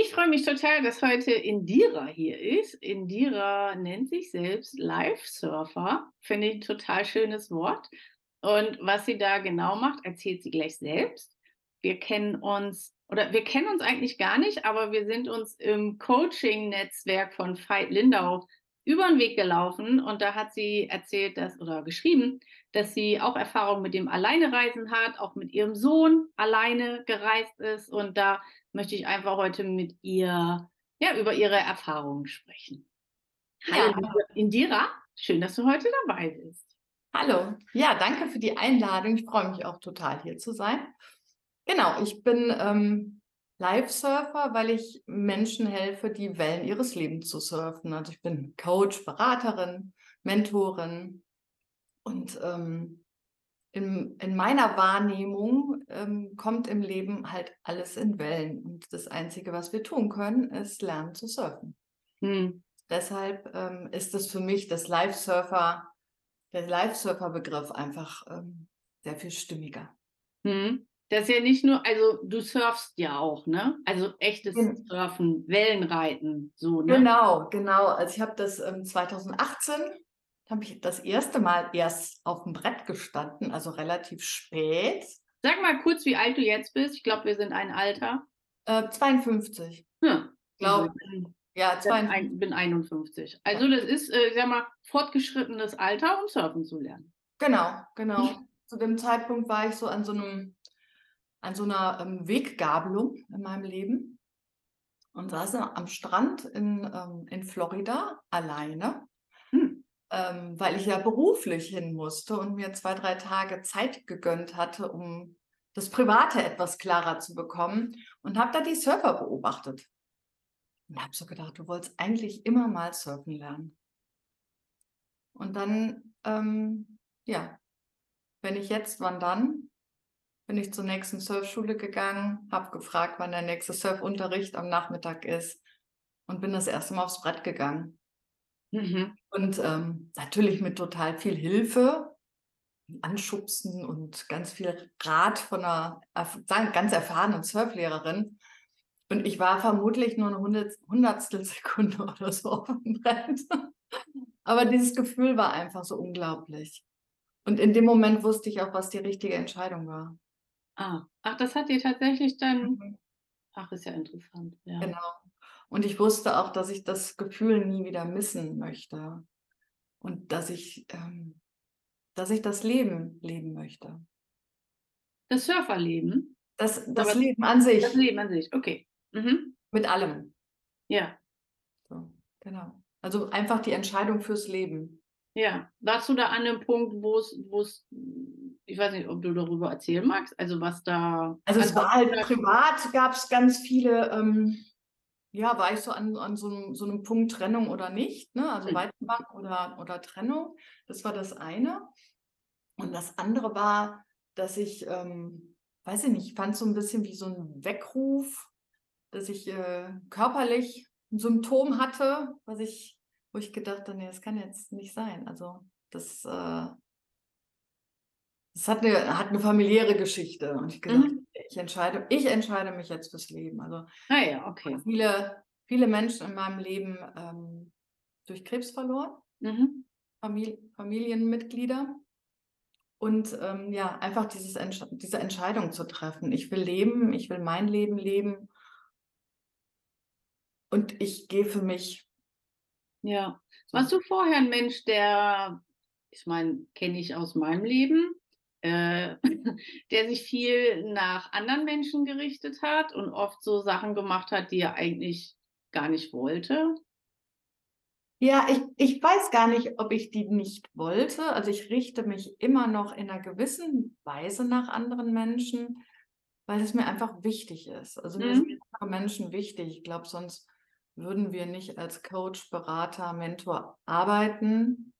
Ich freue mich total, dass heute Indira hier ist. Indira nennt sich selbst Live-Surfer. Finde ich ein total schönes Wort. Und was sie da genau macht, erzählt sie gleich selbst. Wir kennen uns, oder wir kennen uns eigentlich gar nicht, aber wir sind uns im Coaching-Netzwerk von Veit Lindau über den Weg gelaufen und da hat sie erzählt, dass oder geschrieben, dass sie auch Erfahrung mit dem Alleinereisen hat, auch mit ihrem Sohn alleine gereist ist und da möchte ich einfach heute mit ihr ja über ihre Erfahrungen sprechen. Hallo ja. Indira, schön, dass du heute dabei bist. Hallo, ja, danke für die Einladung. Ich freue mich auch total hier zu sein. Genau, ich bin ähm, Live-Surfer, weil ich Menschen helfe, die Wellen ihres Lebens zu surfen. Also ich bin Coach, Beraterin, Mentorin und ähm, in, in, meiner Wahrnehmung ähm, kommt im Leben halt alles in Wellen. Und das Einzige, was wir tun können, ist lernen zu surfen. Hm. Deshalb ähm, ist es für mich das Live-Surfer, der Live-Surfer-Begriff einfach ähm, sehr viel stimmiger. Hm. Das ist ja nicht nur, also du surfst ja auch, ne? Also echtes mhm. Surfen, Wellenreiten, so, ne? Genau, genau. Also ich habe das ähm, 2018 habe ich das erste Mal erst auf dem Brett gestanden, also relativ spät. Sag mal kurz, wie alt du jetzt bist. Ich glaube, wir sind ein Alter. Äh, 52. Ja, glaube Ja, 52. Ich bin 51. Also das ist, äh, sag mal, fortgeschrittenes Alter, um surfen zu lernen. Genau, genau. Zu dem Zeitpunkt war ich so an so einem, an so einer ähm, Weggabelung in meinem Leben und saß am Strand in, ähm, in Florida alleine ähm, weil ich ja beruflich hin musste und mir zwei, drei Tage Zeit gegönnt hatte, um das Private etwas klarer zu bekommen und habe da die Surfer beobachtet. Und habe so gedacht, du wolltest eigentlich immer mal surfen lernen. Und dann, ähm, ja, wenn ich jetzt, wann dann? Bin ich zur nächsten Surfschule gegangen, habe gefragt, wann der nächste Surfunterricht am Nachmittag ist und bin das erste Mal aufs Brett gegangen. Mhm. Und ähm, natürlich mit total viel Hilfe, Anschubsen und ganz viel Rat von einer ganz erfahrenen Surflehrerin. Und ich war vermutlich nur eine Hundertstel Sekunde oder so auf dem Brett. Aber dieses Gefühl war einfach so unglaublich. Und in dem Moment wusste ich auch, was die richtige Entscheidung war. Ah, ach, das hat dir tatsächlich dann. Mhm. Ach, ist ja interessant. Ja. Genau. Und ich wusste auch, dass ich das Gefühl nie wieder missen möchte. Und dass ich, ähm, dass ich das Leben leben möchte. Das Surferleben? Das, das Leben an sich. Das Leben an sich, okay. Mhm. Mit allem. Ja. So, genau. Also einfach die Entscheidung fürs Leben. Ja. Warst du da an einem Punkt, wo es, wo es, ich weiß nicht, ob du darüber erzählen magst, also was da. Also es war halt privat, gab es ganz viele ähm, ja, war ich so an, an so, einem, so einem Punkt Trennung oder nicht, ne? also mhm. Weiterbank oder, oder Trennung. Das war das eine. Und das andere war, dass ich, ähm, weiß ich nicht, fand so ein bisschen wie so ein Weckruf, dass ich äh, körperlich ein Symptom hatte, was ich, wo ich gedacht habe, nee, das kann jetzt nicht sein. Also das, äh, das hat eine, hat eine familiäre Geschichte. Und ich gedacht, mhm ich entscheide, ich entscheide mich jetzt fürs Leben. Also ah ja, okay. Viele, viele Menschen in meinem Leben ähm, durch Krebs verloren, mhm. Famili Familienmitglieder. Und ähm, ja, einfach dieses Entsch diese Entscheidung zu treffen. Ich will leben, ich will mein Leben leben. Und ich gehe für mich. Ja. Warst du vorher ein Mensch, der, ich meine, kenne ich aus meinem Leben, äh, der sich viel nach anderen Menschen gerichtet hat und oft so Sachen gemacht hat, die er eigentlich gar nicht wollte. Ja, ich, ich weiß gar nicht, ob ich die nicht wollte. Also ich richte mich immer noch in einer gewissen Weise nach anderen Menschen, weil es mir einfach wichtig ist. Also mir mhm. sind andere Menschen wichtig. Ich glaube, sonst würden wir nicht als Coach, Berater, Mentor arbeiten,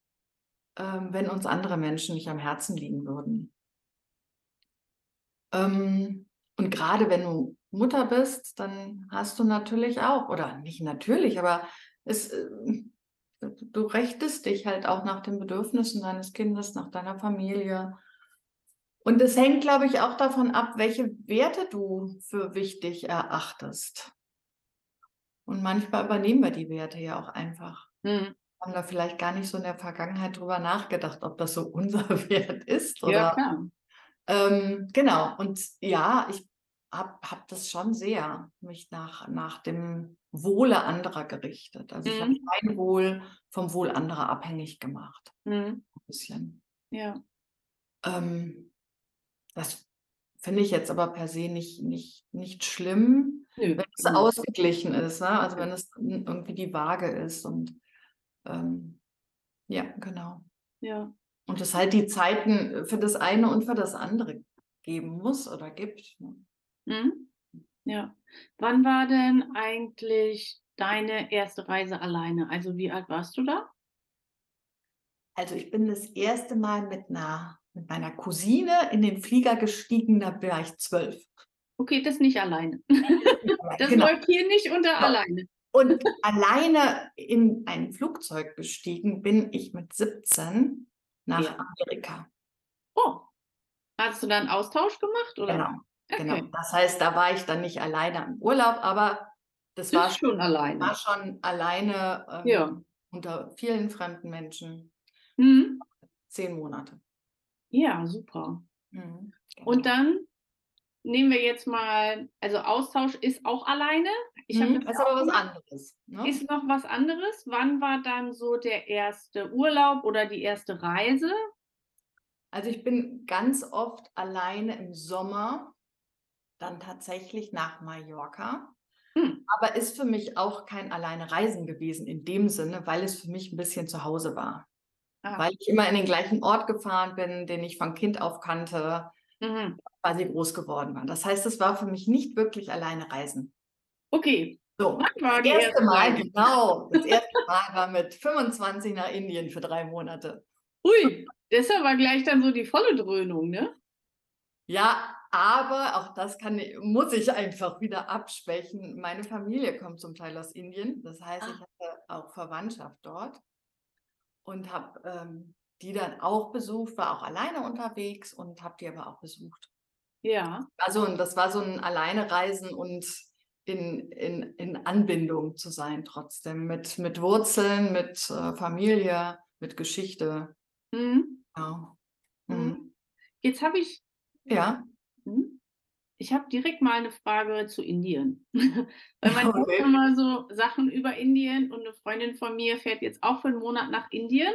ähm, wenn uns andere Menschen nicht am Herzen liegen würden. Ähm, und gerade wenn du Mutter bist, dann hast du natürlich auch, oder nicht natürlich, aber es, äh, du rechtest dich halt auch nach den Bedürfnissen deines Kindes, nach deiner Familie. Und es hängt, glaube ich, auch davon ab, welche Werte du für wichtig erachtest. Und manchmal übernehmen wir die Werte ja auch einfach. Mhm. Haben da vielleicht gar nicht so in der Vergangenheit drüber nachgedacht, ob das so unser Wert ist. Oder, Ja, klar. Ähm, genau. Und ja, ich habe hab das schon sehr mich nach, nach dem Wohle anderer gerichtet. Also ich habe Mhm. mein Wohl vom Wohl anderer abhängig gemacht. Mhm. Ein bisschen. Ja. Ähm, das finde ich jetzt aber per se nicht, nicht, nicht schlimm, Nö. wenn es Mhm. ausgeglichen ist. Ne? Also wenn es irgendwie die Waage ist. Und ähm, ja, genau. Ja. Und es halt die Zeiten für das eine und für das andere geben muss oder gibt. ne? Mhm. Ja. Wann war denn eigentlich deine erste Reise alleine? Also wie alt warst du da? Also ich bin das erste Mal mit einer mit meiner Cousine in den Flieger gestiegen, da war ich zwölf. Okay, das nicht alleine. Das Genau. läuft hier nicht unter Ja. alleine. Und alleine in ein Flugzeug gestiegen bin ich mit 17 nach Ja. Amerika. Oh. Hast du dann Austausch gemacht oder? Genau, genau. Okay. Das heißt, da war ich dann nicht alleine im Urlaub, aber das war ist schon alleine. war schon alleine ähm, Ja. unter vielen fremden Menschen. Mhm. Zehn Monate. Ja, super. Mhm, Und genau. dann nehmen wir jetzt mal, also Austausch ist auch alleine. Ich habe Mhm, das ist aber was anderes. Ne? Ist noch was anderes? Wann war dann so der erste Urlaub oder die erste Reise? Also ich bin ganz oft alleine im Sommer dann tatsächlich nach Mallorca. Hm. Aber ist für mich auch kein alleine Reisen gewesen in dem Sinne, weil es für mich ein bisschen zu Hause war. Ah. Weil ich immer in den gleichen Ort gefahren bin, den ich von Kind auf kannte, Mhm. quasi groß geworden war. Das heißt, es war für mich nicht wirklich alleine Reisen. Okay, So, wann war das erste Mal, genau, das erste Mal war mit 25 nach Indien für drei Monate. Ui, ist aber gleich dann so die volle Dröhnung, ne? Ja, aber auch das kann, muss ich einfach wieder abschwächen. Meine Familie kommt zum Teil aus Indien. Das heißt, ich Ah. hatte auch Verwandtschaft dort und habe ähm, die dann auch besucht, war auch alleine unterwegs und habe die aber auch besucht. Ja. Also und das war so ein Alleinereisen und in, in, in Anbindung zu sein trotzdem, mit, mit Wurzeln, mit äh, Familie, mit Geschichte. Mhm. Genau. Mhm. Mhm. Jetzt habe ich, Ja. hm, ich habe direkt mal eine Frage zu Indien. Weil man hört Okay. immer so Sachen über Indien und eine Freundin von mir fährt jetzt auch für einen Monat nach Indien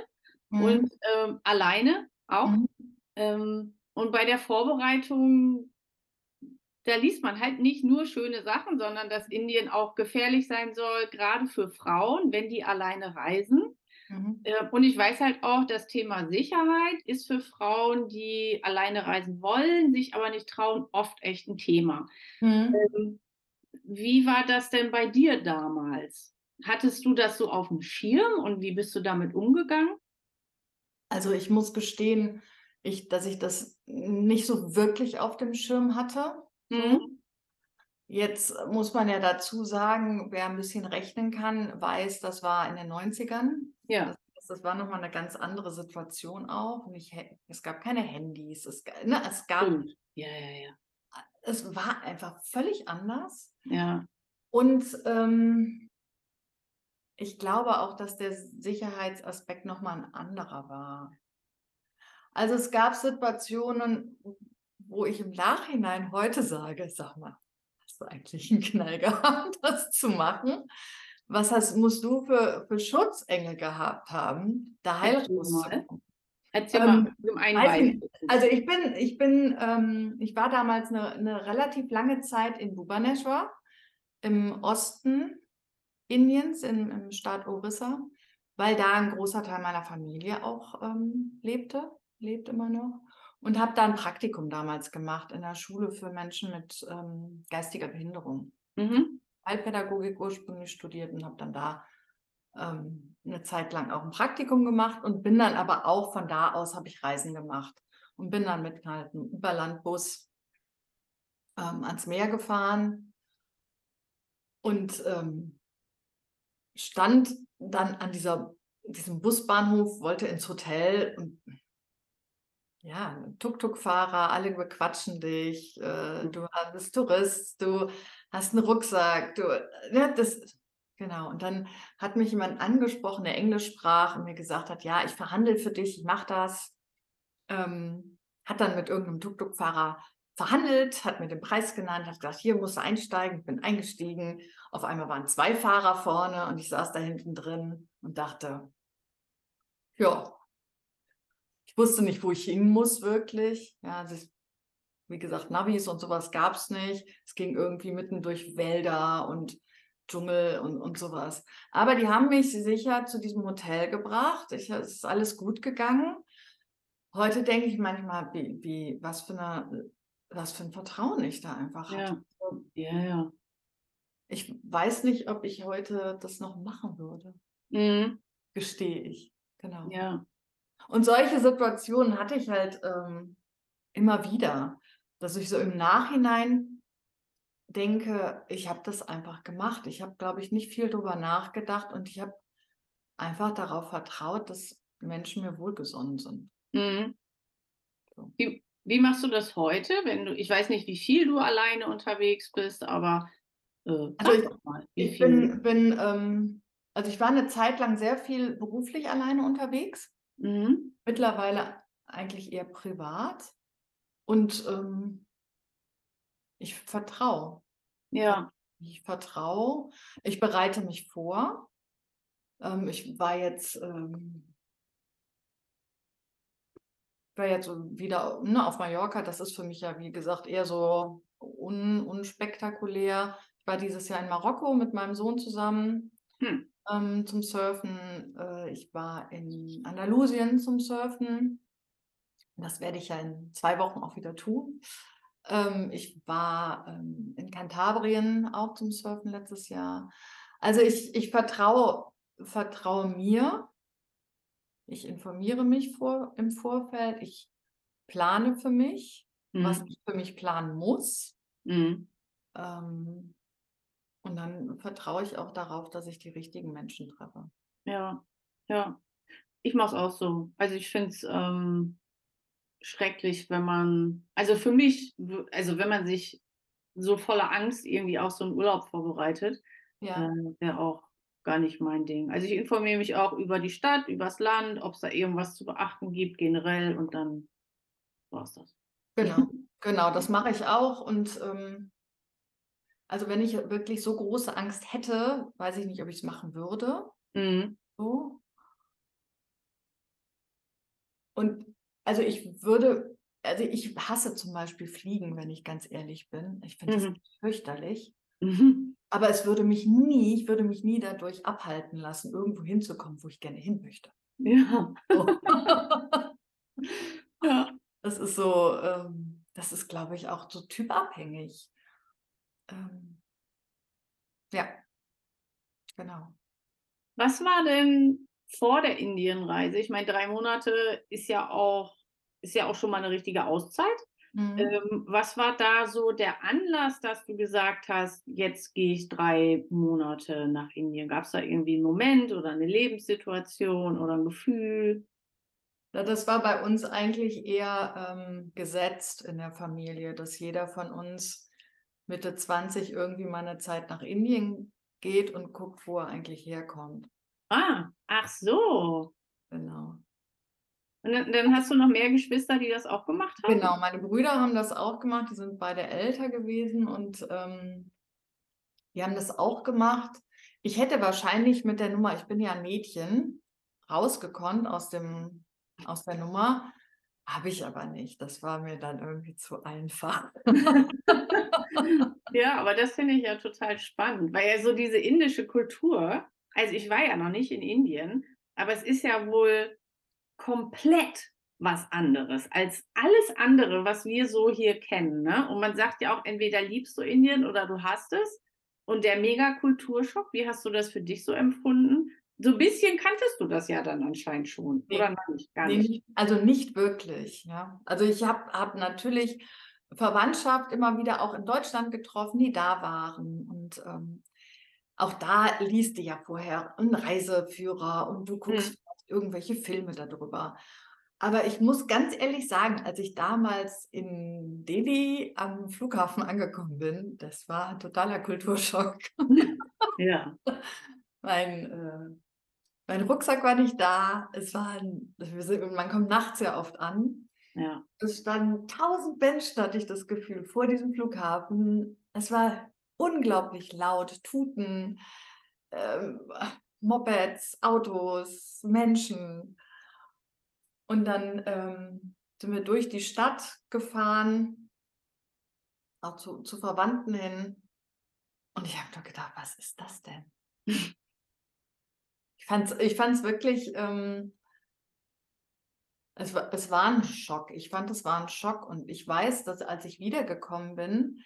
Mhm. und ähm, alleine auch. Mhm. Ähm, und bei der Vorbereitung, da liest man halt nicht nur schöne Sachen, sondern dass Indien auch gefährlich sein soll, gerade für Frauen, wenn die alleine reisen. Mhm. Äh, Und ich weiß halt auch, das Thema Sicherheit ist für Frauen, die alleine reisen wollen, sich aber nicht trauen, oft echt ein Thema. Mhm. Ähm, Wie war das denn bei dir damals? Hattest du das so auf dem Schirm und wie bist du damit umgegangen? Also ich muss gestehen, ich, dass ich das nicht so wirklich auf dem Schirm hatte. Mhm. Jetzt muss man ja dazu sagen, wer ein bisschen rechnen kann, weiß, das war in den 90ern. Ja, Das, das war nochmal eine ganz andere Situation auch. Hä- es gab keine Handys, es, ne, es gab, stimmt. Ja, ja, ja. es war einfach völlig anders. Ja, Und ähm, ich glaube auch, dass der Sicherheitsaspekt nochmal ein anderer war. Also es gab Situationen, wo ich im Nachhinein heute sage, sag mal, hast du eigentlich einen Knall gehabt, das zu machen? Was hast, musst du für, für Schutzengel gehabt haben, da heil Erzähl Ähm, mal. Beispiel. Also ich bin, ich bin, ähm, ich war damals eine, eine relativ lange Zeit in Bhubaneswar im Osten Indiens, in, im Staat Orissa, weil da ein großer Teil meiner Familie auch ähm, lebte, lebt immer noch. Und habe da ein Praktikum damals gemacht in der Schule für Menschen mit ähm, geistiger Behinderung. Mhm. Heilpädagogik ursprünglich studiert und habe dann da ähm, eine Zeit lang auch ein Praktikum gemacht und bin dann aber auch von da aus habe ich Reisen gemacht und bin dann mit einem Überlandbus ähm, ans Meer gefahren und ähm, stand dann an dieser, diesem Busbahnhof, wollte ins Hotel und ja, Tuk-Tuk-Fahrer, alle bequatschen dich, äh, du bist Tourist, du hast einen Rucksack, du, ja, das, Genau. Und dann hat mich jemand angesprochen, der Englisch sprach und mir gesagt hat, ja, ich verhandle für dich, ich mache das. Ähm, hat dann mit irgendeinem Tuk-Tuk-Fahrer verhandelt, hat mir den Preis genannt, hat gesagt, hier musst du einsteigen. Ich bin eingestiegen. Auf einmal waren zwei Fahrer vorne und ich saß da hinten drin und dachte, ja, ich wusste nicht, wo ich hin muss wirklich. Ja, also ich, wie gesagt, Navis und sowas gab es nicht. Es ging irgendwie mitten durch Wälder und Dschungel und, und sowas. Aber die haben mich sicher zu diesem Hotel gebracht. Ich, es ist alles gut gegangen. Heute denke ich manchmal, wie, wie, was für eine, was für ein Vertrauen ich da einfach Ja. hatte. Ja, ja. Ich weiß nicht, ob ich heute das noch machen würde. Mhm. Gestehe ich. Genau. Ja. Und solche Situationen hatte ich halt ähm, immer wieder, dass ich so im Nachhinein denke, ich habe das einfach gemacht. Ich habe, glaube ich, nicht viel drüber nachgedacht und ich habe einfach darauf vertraut, dass Menschen mir wohlgesonnen sind. Mhm. So. Wie, wie machst du das heute, wenn du, ich weiß nicht, wie viel du alleine unterwegs bist, aber äh, Also ich- mal, Ich bin, bin ähm, also ich war eine Zeit lang sehr viel beruflich alleine unterwegs. Mhm. mittlerweile eigentlich eher privat und ähm, ich vertraue. Ja. Ich vertraue, ich bereite mich vor. Ähm, ich war jetzt, ähm, war jetzt wieder ne, auf Mallorca. Das ist für mich ja, wie gesagt, eher so un, unspektakulär. Ich war dieses Jahr in Marokko mit meinem Sohn zusammen Hm. ähm, zum Surfen. Äh, ich war in Andalusien zum Surfen. Das werde ich ja in zwei Wochen auch wieder tun. Ähm, ich war ähm, in Kantabrien auch zum Surfen letztes Jahr. Also ich, ich vertraue, vertraue mir. Ich informiere mich vor, im Vorfeld. Ich plane für mich, was Mhm. ich für mich planen muss. Mhm. Ähm, und dann vertraue ich auch darauf, dass ich die richtigen Menschen treffe. Ja, ja. Ich mache es auch so. Also ich finde es ähm, schrecklich, wenn man, also für mich, also wenn man sich so voller Angst irgendwie auf so einen Urlaub vorbereitet, Ja, äh, wäre auch gar nicht mein Ding. Also ich informiere mich auch über die Stadt, über das Land, ob es da irgendwas zu beachten gibt generell und dann war es das. genau. Genau, das mache ich auch. Und ähm, also wenn ich wirklich so große Angst hätte, weiß ich nicht, ob ich es machen würde. Mhm. So. Und also ich würde, also ich hasse zum Beispiel Fliegen, wenn ich ganz ehrlich bin. Ich finde Mhm. das fürchterlich. Mhm. Aber es würde mich nie, ich würde mich nie dadurch abhalten lassen, irgendwo hinzukommen, wo ich gerne hin möchte. Ja, So. ja. Das ist so, ähm, das ist, glaube ich, auch so typabhängig. Ähm, ja, genau. Was war denn vor der Indienreise? Ich meine, drei Monate ist ja auch, ist ja auch schon mal eine richtige Auszeit. Mhm. Ähm, was war da so der Anlass, dass du gesagt hast, jetzt gehe ich drei Monate nach Indien? Gab es da irgendwie einen Moment oder eine Lebenssituation oder ein Gefühl? Das war bei uns eigentlich eher ähm, gesetzt in der Familie, dass jeder von uns Mitte 20 irgendwie mal eine Zeit nach Indien geht und guckt, wo er eigentlich herkommt. Ah, ach so. Genau. Und dann, dann hast du noch mehr Geschwister, die das auch gemacht haben? Genau, meine Brüder haben das auch gemacht, die sind beide älter gewesen und ähm, die haben das auch gemacht. Ich hätte wahrscheinlich mit der Nummer, ich bin ja ein Mädchen, rausgekonnt aus dem, aus der Nummer, habe ich aber nicht. Das war mir dann irgendwie zu einfach. Ja, aber das finde ich ja total spannend, weil ja so diese indische Kultur, also ich war ja noch nicht in Indien, aber es ist ja wohl komplett was anderes als alles andere, was wir so hier kennen. Ne? Und man sagt ja auch, entweder liebst du Indien oder du hast es. Und der Mega-Kulturschock, wie hast du das für dich so empfunden? So ein bisschen kanntest du das ja dann anscheinend schon, Nee. oder nicht? Gar nicht- also nicht wirklich, ja. Also ich habe hab natürlich Verwandtschaft immer wieder auch in Deutschland getroffen, die da waren. Und ähm, auch da liest du ja vorher einen Reiseführer und du guckst Hm. irgendwelche Filme darüber. Aber ich muss ganz ehrlich sagen, als ich damals in Delhi am Flughafen angekommen bin, das war ein totaler Kulturschock. Ja. mein, äh, mein Rucksack war nicht da. Es war, ein, man kommt nachts ja oft an. Ja. Es standen tausend Menschen, hatte ich das Gefühl, vor diesem Flughafen. Es war unglaublich laut, Tuten, ähm, Mopeds, Autos, Menschen. Und dann ähm, sind wir durch die Stadt gefahren, auch zu, zu Verwandten hin. Und ich habe doch gedacht, was ist das denn? ich fand es ich fand's wirklich, ähm, es, es war ein Schock. Ich fand, es war ein Schock. Und ich weiß, dass als ich wiedergekommen bin,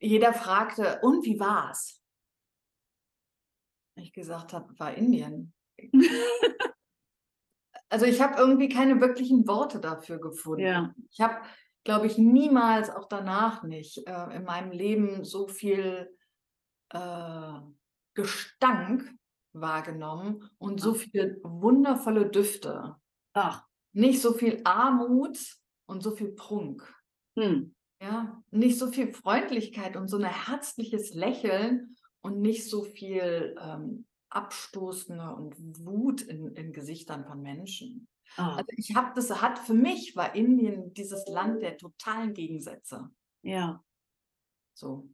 jeder fragte, und wie war's? Ich gesagt habe, war Indien. also ich habe irgendwie keine wirklichen Worte dafür gefunden. Ja. Ich habe, glaube ich, niemals, auch danach nicht, äh, in meinem Leben so viel äh, Gestank wahrgenommen und so viele wundervolle Düfte. Ach. Nicht so viel Armut und so viel Prunk. Hm. Ja, nicht so viel Freundlichkeit und so ein herzliches Lächeln und nicht so viel ähm, Abstoßende und Wut in, in Gesichtern von Menschen. Ah. Also ich habe das, hat für mich war Indien dieses Land der totalen Gegensätze. Ja. So.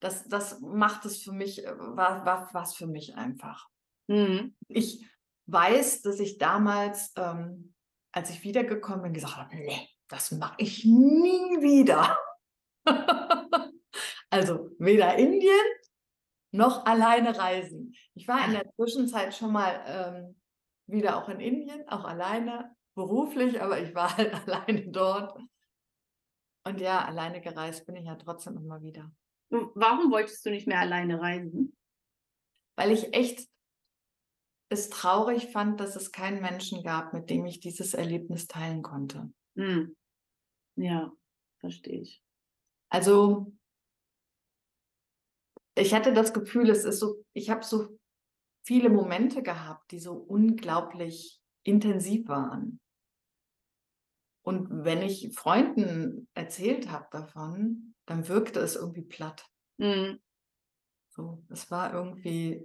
Das, das macht es für mich, äh, war, war was für mich einfach. Mhm. Ich weiß, dass ich damals, ähm, als ich wiedergekommen bin, gesagt habe, nee, das mache ich nie wieder. also weder Indien noch alleine reisen. Ich war in der Zwischenzeit schon mal ähm, wieder auch in Indien, auch alleine, beruflich, aber ich war halt alleine dort. Und ja, alleine gereist bin ich ja trotzdem immer wieder. Warum wolltest du nicht mehr alleine reisen? Weil ich echt es traurig fand, dass es keinen Menschen gab, mit dem ich dieses Erlebnis teilen konnte. Hm. Ja, verstehe ich. Also ich hatte das Gefühl, es ist so, ich habe so viele Momente gehabt, die so unglaublich intensiv waren. Und wenn ich Freunden erzählt habe davon, dann wirkte es irgendwie platt. Mhm. So, es war irgendwie,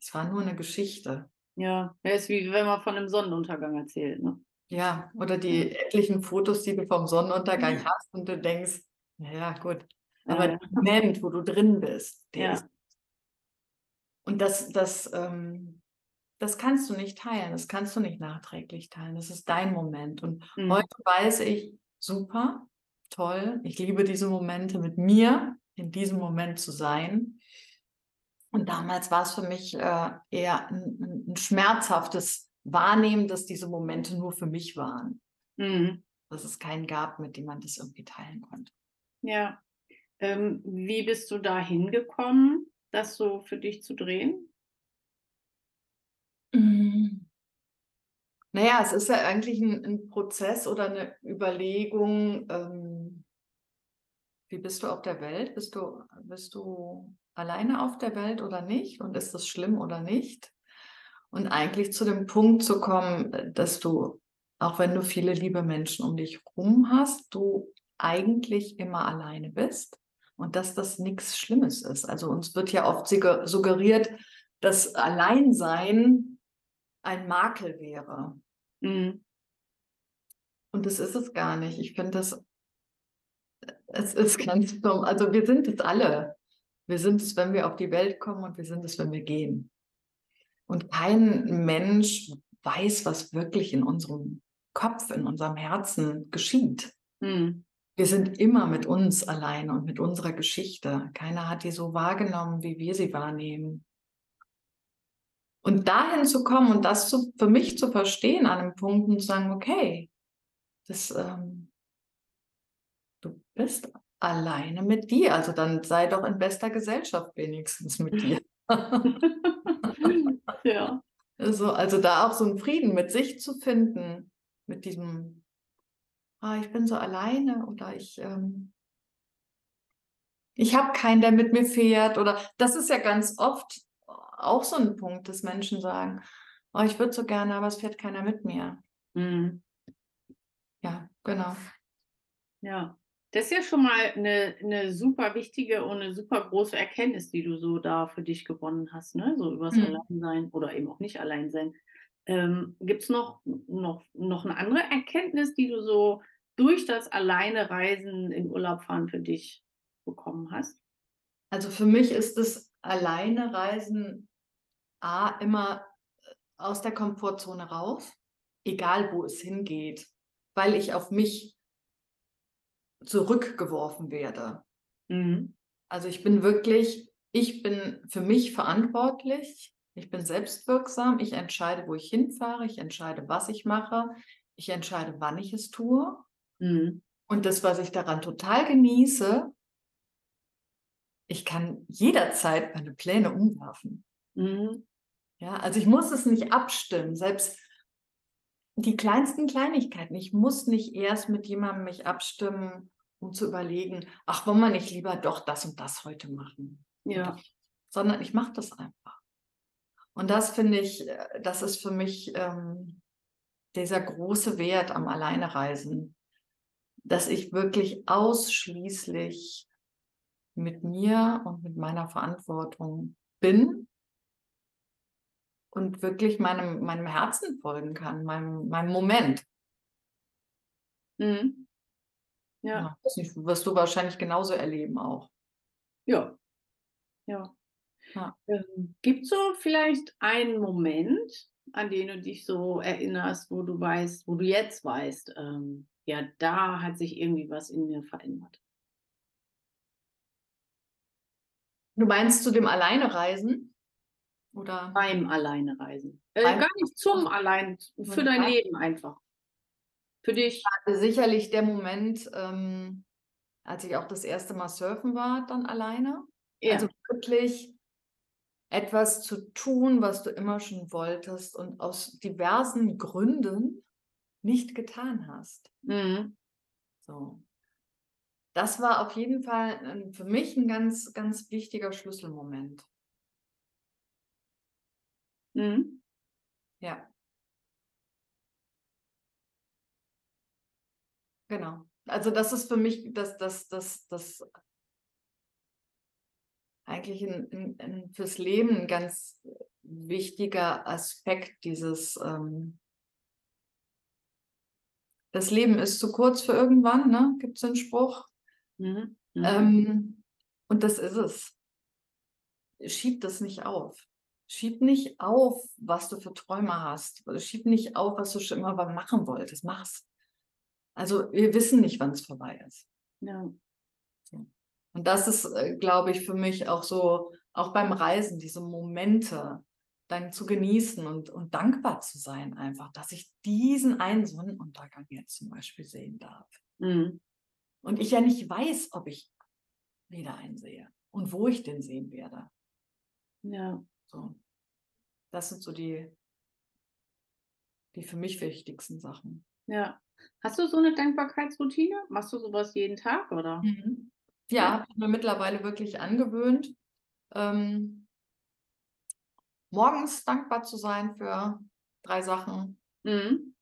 es war nur eine Geschichte. Ja, es ist wie wenn man von einem Sonnenuntergang erzählt, ne? Ja, oder die etlichen Fotos, die du vom Sonnenuntergang hast und du denkst, naja, gut. Ja, Aber ja. der Moment, wo du drin bist, der Ja. ist. Und das, das, ähm, das kannst du nicht teilen, das kannst du nicht nachträglich teilen. Das ist dein Moment. Und Mhm. heute weiß ich, super, toll, ich liebe diese Momente mit mir in diesem Moment zu sein. Und damals war es für mich äh, eher ein, ein, ein schmerzhaftes Wahrnehmen, dass diese Momente nur für mich waren. Mhm. Dass es keinen gab, mit dem man das irgendwie teilen konnte. Ja. Ähm, wie bist du da hingekommen, das so für dich zu drehen? Mhm. Naja, es ist ja eigentlich ein, ein Prozess oder eine Überlegung, ähm, wie bist du auf der Welt? Bist du, bist du alleine auf der Welt oder nicht? Und ist das schlimm oder nicht? Und eigentlich zu dem Punkt zu kommen, äh, dass du, auch wenn du viele liebe Menschen um dich rum hast, du eigentlich immer alleine bist und dass das nichts Schlimmes ist. Also uns wird ja oft sugge- suggeriert, dass Alleinsein ein Makel wäre. Mhm. Und das ist es gar nicht. Ich finde das, es ist ganz dumm. Also wir sind es alle. Wir sind es, wenn wir auf die Welt kommen und wir sind es, wenn wir gehen. Und kein Mensch weiß, was wirklich in unserem Kopf, in unserem Herzen geschieht. Mhm. Wir sind immer mit uns alleine und mit unserer Geschichte. Keiner hat die so wahrgenommen, wie wir sie wahrnehmen. Und dahin zu kommen und das zu, für mich zu verstehen an einem Punkt und zu sagen, okay, das, ähm, du bist alleine mit dir. Also dann sei doch in bester Gesellschaft wenigstens mit dir. ja. Also, also da auch so einen Frieden mit sich zu finden, mit diesem, ah, ich bin so alleine oder ich, ähm, ich habe keinen, der mit mir fährt. Oder das ist ja ganz oft auch so ein Punkt, dass Menschen sagen, oh, ich würde so gerne, aber es fährt keiner mit mir. Mhm. Ja, genau. Ja. Das ist ja schon mal eine 'ne super wichtige und eine super große Erkenntnis, die du so da für dich gewonnen hast, ne, so übers Mhm. Alleinsein oder eben auch nicht Alleinsein. Ähm, gibt's noch noch noch 'ne andere Erkenntnis, die du so durch das Alleinereisen in Urlaub fahren für dich bekommen hast? Also für mich ist das alleine Reisen A immer äh, aus der Komfortzone raus, egal wo es hingeht, weil ich auf mich zurückgeworfen werde. Mhm. Also ich bin wirklich, ich bin für mich verantwortlich, ich bin selbstwirksam, ich entscheide, wo ich hinfahre, ich entscheide, was ich mache, ich entscheide, wann ich es tue. Mhm. Und das, was ich daran total genieße, ich kann jederzeit meine Pläne umwerfen. Mhm. Ja, also ich muss es nicht abstimmen, selbst die kleinsten Kleinigkeiten. Ich muss nicht erst mit jemandem mich abstimmen, um zu überlegen, ach, wollen wir nicht lieber doch das und das heute machen? Ja. Sondern ich mache das einfach. Und das finde ich, äh, das ist für mich ähm, dieser große Wert am Alleinereisen, dass ich wirklich ausschließlich mit mir und mit meiner Verantwortung bin und wirklich meinem, meinem Herzen folgen kann, meinem, meinem Moment. Mhm. Ja. Ja, nicht, wirst du wahrscheinlich genauso erleben auch. Ja. Ja. Ja. Ähm, gibt's so vielleicht einen Moment, an den du dich so erinnerst, wo du weißt wo du jetzt weißt, ähm, ja, da hat sich irgendwie was in mir verändert? Du meinst zu dem Alleinereisen? Oder? Beim Alleinereisen. Äh, Beim- gar nicht zum Allein, für dein Leben einfach. Für dich. Sicherlich der Moment, ähm, als ich auch das erste Mal surfen war, dann alleine. Ja. Also wirklich etwas zu tun, was du immer schon wolltest und aus diversen Gründen nicht getan hast. Mhm. So. Das war auf jeden Fall für mich ein ganz, ganz wichtiger Schlüsselmoment. Mhm. Ja. Genau. Also das ist für mich das, das, das, das eigentlich ein, ein, fürs Leben ein ganz wichtiger Aspekt dieses ähm, das Leben ist zu kurz für irgendwann, ne? Gibt es den Spruch? Mhm. Mhm. Ähm, und das ist es. Schieb das nicht auf. Schieb nicht auf, was du für Träume hast. Schieb nicht auf, was du schon immer mal machen wolltest. Mach's. Also wir wissen nicht, wann es vorbei ist. ja. Und das ist, äh, glaube ich, für mich auch so, auch beim Reisen, diese Momente dann zu genießen und, und dankbar zu sein, einfach, dass ich diesen einen Sonnenuntergang jetzt zum Beispiel sehen darf. Mhm. Und ich ja nicht weiß, ob ich wieder einen sehe und wo ich den sehen werde. Ja. So. Das sind so die, die für mich wichtigsten Sachen. Ja. Hast du so eine Dankbarkeitsroutine? Machst du sowas jeden Tag, oder? Mhm. Ja, habe ich mir mittlerweile wirklich angewöhnt, ähm, morgens dankbar zu sein für drei Sachen Mhm.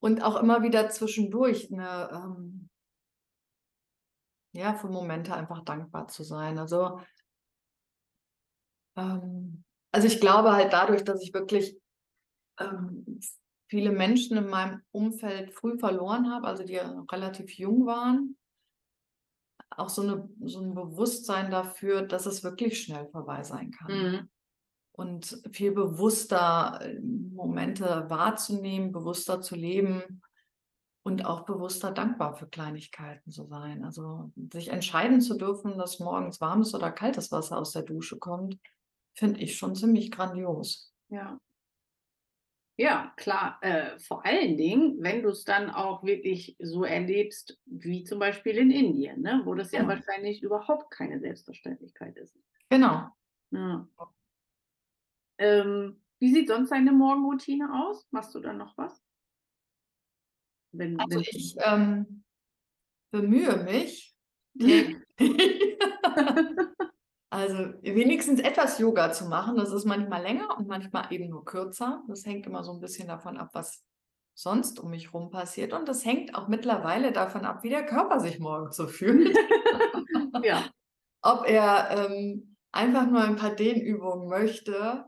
und auch immer wieder zwischendurch eine, ähm, ja, für Momente einfach dankbar zu sein. Also, ähm, also ich glaube halt dadurch, dass ich wirklich ähm, viele Menschen in meinem Umfeld früh verloren habe, also die relativ jung waren, auch so, eine, so ein Bewusstsein dafür, dass es wirklich schnell vorbei sein kann. Mhm. Und viel bewusster äh, Momente wahrzunehmen, bewusster zu leben und auch bewusster dankbar für Kleinigkeiten zu sein. Also sich entscheiden zu dürfen, dass morgens warmes oder kaltes Wasser aus der Dusche kommt, finde ich schon ziemlich grandios. Ja. Ja, klar. Äh, vor allen Dingen, wenn du es dann auch wirklich so erlebst, wie zum Beispiel in Indien, ne? wo das ja Genau. wahrscheinlich überhaupt keine Selbstverständlichkeit ist. Genau. Ja. Ähm, wie sieht sonst deine Morgenroutine aus? Machst du dann noch was? Wenn, Also wenn ich ähm, bemühe mich. also wenigstens etwas Yoga zu machen. Das ist manchmal länger und manchmal eben nur kürzer. Das hängt immer so ein bisschen davon ab, was, sonst um mich rum passiert. Und das hängt auch mittlerweile davon ab, wie der Körper sich morgens so fühlt. ja. Ob er ähm, einfach nur ein paar Dehnübungen möchte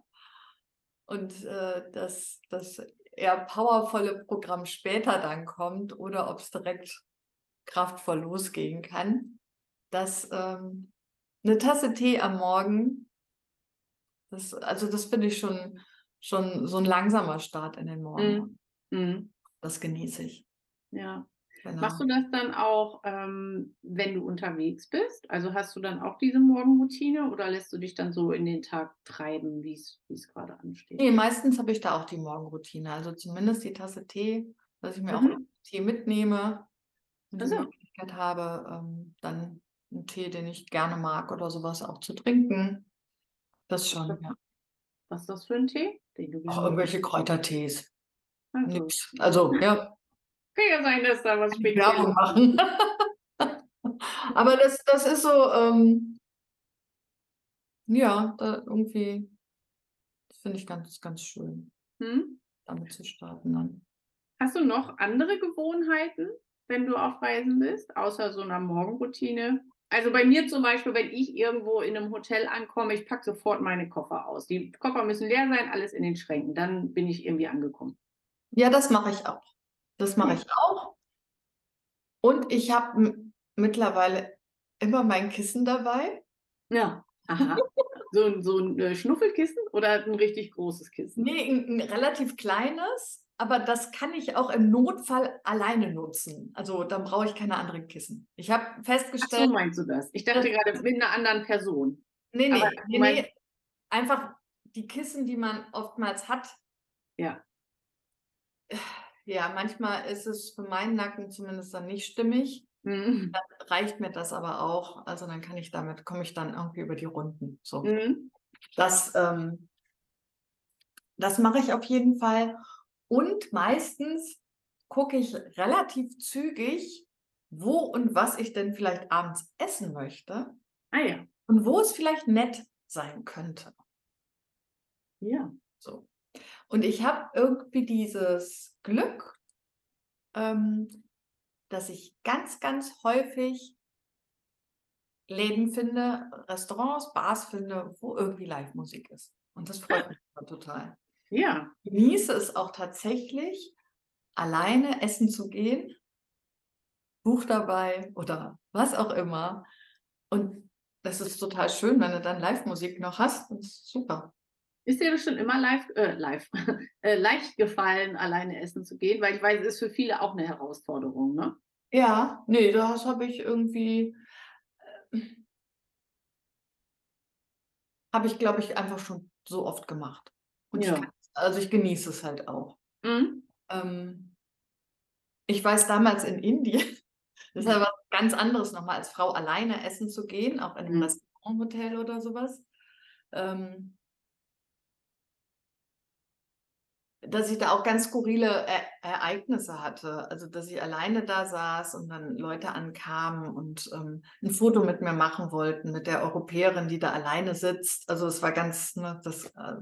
und äh, das, das eher powervolle Programm später dann kommt oder ob es direkt kraftvoll losgehen kann. Dass ähm, eine Tasse Tee am Morgen, das, also das finde ich schon, schon so ein langsamer Start in den Morgen. Mhm. mhm. Das genieße ich. Ja. Genau. Machst du das dann auch, ähm, wenn du unterwegs bist? Also hast du dann auch diese Morgenroutine oder lässt du dich dann so in den Tag treiben, wie es gerade ansteht? Nee, meistens habe ich da auch die Morgenroutine. Also zumindest die Tasse Tee, dass ich mir mhm. auch Tee mitnehme und also. die Möglichkeit habe, ähm, dann einen Tee, den ich gerne mag oder sowas auch zu trinken. Das schon, was, ja. Was ist das für ein Tee? Auch irgendwelche Kräutertees. Also. Also, ja. Kann ja sein, dass da was Werbung machen. Aber das, das ist so, ähm, ja, irgendwie, das finde ich ganz, ganz schön, hm? damit zu starten dann. Hast du noch andere Gewohnheiten, wenn du auf Reisen bist, außer so einer Morgenroutine? Also bei mir zum Beispiel, wenn ich irgendwo in einem Hotel ankomme, ich packe sofort meine Koffer aus. Die Koffer müssen leer sein, alles in den Schränken. Dann bin ich irgendwie angekommen. Ja, das mache ich auch. Das mache ich auch. Und ich habe mittlerweile immer mein Kissen dabei. Ja, aha. so, ein, so ein äh, Schnuffelkissen oder ein richtig großes Kissen? Nee, ein, ein relativ kleines aber das kann ich auch im Notfall alleine nutzen. Also dann brauche ich keine anderen Kissen. Ich habe festgestellt. Ach so meinst du das? Ich dachte gerade mit einer anderen Person. Nee, nee, nee, nee, Einfach die Kissen, die man oftmals hat. Ja. Ja, manchmal ist es für meinen Nacken zumindest dann nicht stimmig. Mhm. Dann reicht mir das aber auch. Also dann kann ich damit, komme ich dann irgendwie über die Runden. So. Mhm. Das, ähm, das mache ich auf jeden Fall. Und meistens gucke ich relativ zügig, wo und was ich denn vielleicht abends essen möchte. Ah ja. Und wo es vielleicht nett sein könnte. Ja. So. Und ich habe irgendwie dieses Glück, ähm, dass ich ganz, ganz häufig Läden finde, Restaurants, Bars finde, wo irgendwie Live-Musik ist. Und das freut mich total. Ja. Ich genieße es auch tatsächlich, alleine essen zu gehen, Buch dabei oder was auch immer. Und das ist total schön, wenn du dann Live-Musik noch hast. Das ist super. Ist dir das schon immer live, äh, live äh, leicht gefallen, alleine essen zu gehen? Weil ich weiß, es ist für viele auch eine Herausforderung, ne? Ja, nee, das habe ich irgendwie, äh, habe ich, glaube ich, einfach schon so oft gemacht. Und ja. ich also ich genieße es halt auch. Mhm. Ähm, ich weiß damals in Indien, das ist was ganz anderes nochmal, als Frau alleine essen zu gehen, auch in einem mhm. Restauranthotel oder sowas. Ähm, dass ich da auch ganz skurrile e Ereignisse hatte. Also, dass ich alleine da saß und dann Leute ankamen und ähm, ein Foto mit mir machen wollten, mit der Europäerin, die da alleine sitzt. Also, es war ganz, ne, das äh,